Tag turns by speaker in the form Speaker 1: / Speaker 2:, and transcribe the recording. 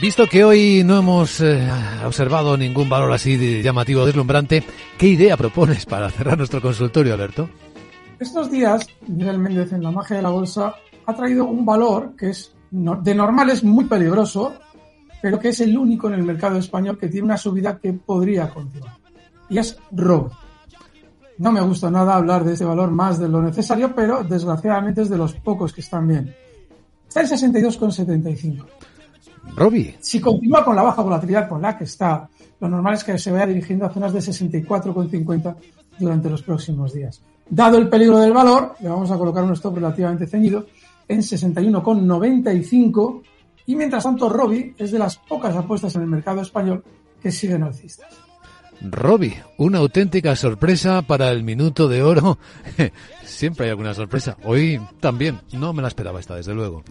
Speaker 1: Visto que hoy no hemos eh, observado ningún valor así de llamativo, deslumbrante, ¿qué idea propones para cerrar nuestro consultorio, Alberto?
Speaker 2: Estos días, Miguel Méndez en la magia de la bolsa ha traído un valor que es de normal es muy peligroso, pero que es el único en el mercado español que tiene una subida que podría continuar. Y es robo. No me gusta nada hablar de este valor más de lo necesario, pero desgraciadamente es de los pocos que están bien. Está en 62,75.
Speaker 1: Robbie.
Speaker 2: Si continúa con la baja volatilidad con la que está, lo normal es que se vaya dirigiendo a zonas de 64,50 durante los próximos días. Dado el peligro del valor, le vamos a colocar un stop relativamente ceñido en 61,95 y mientras tanto Robbie es de las pocas apuestas en el mercado español que siguen alcistas.
Speaker 1: Robbie, una auténtica sorpresa para el minuto de oro. Siempre hay alguna sorpresa. Hoy también. No me la esperaba esta, desde luego.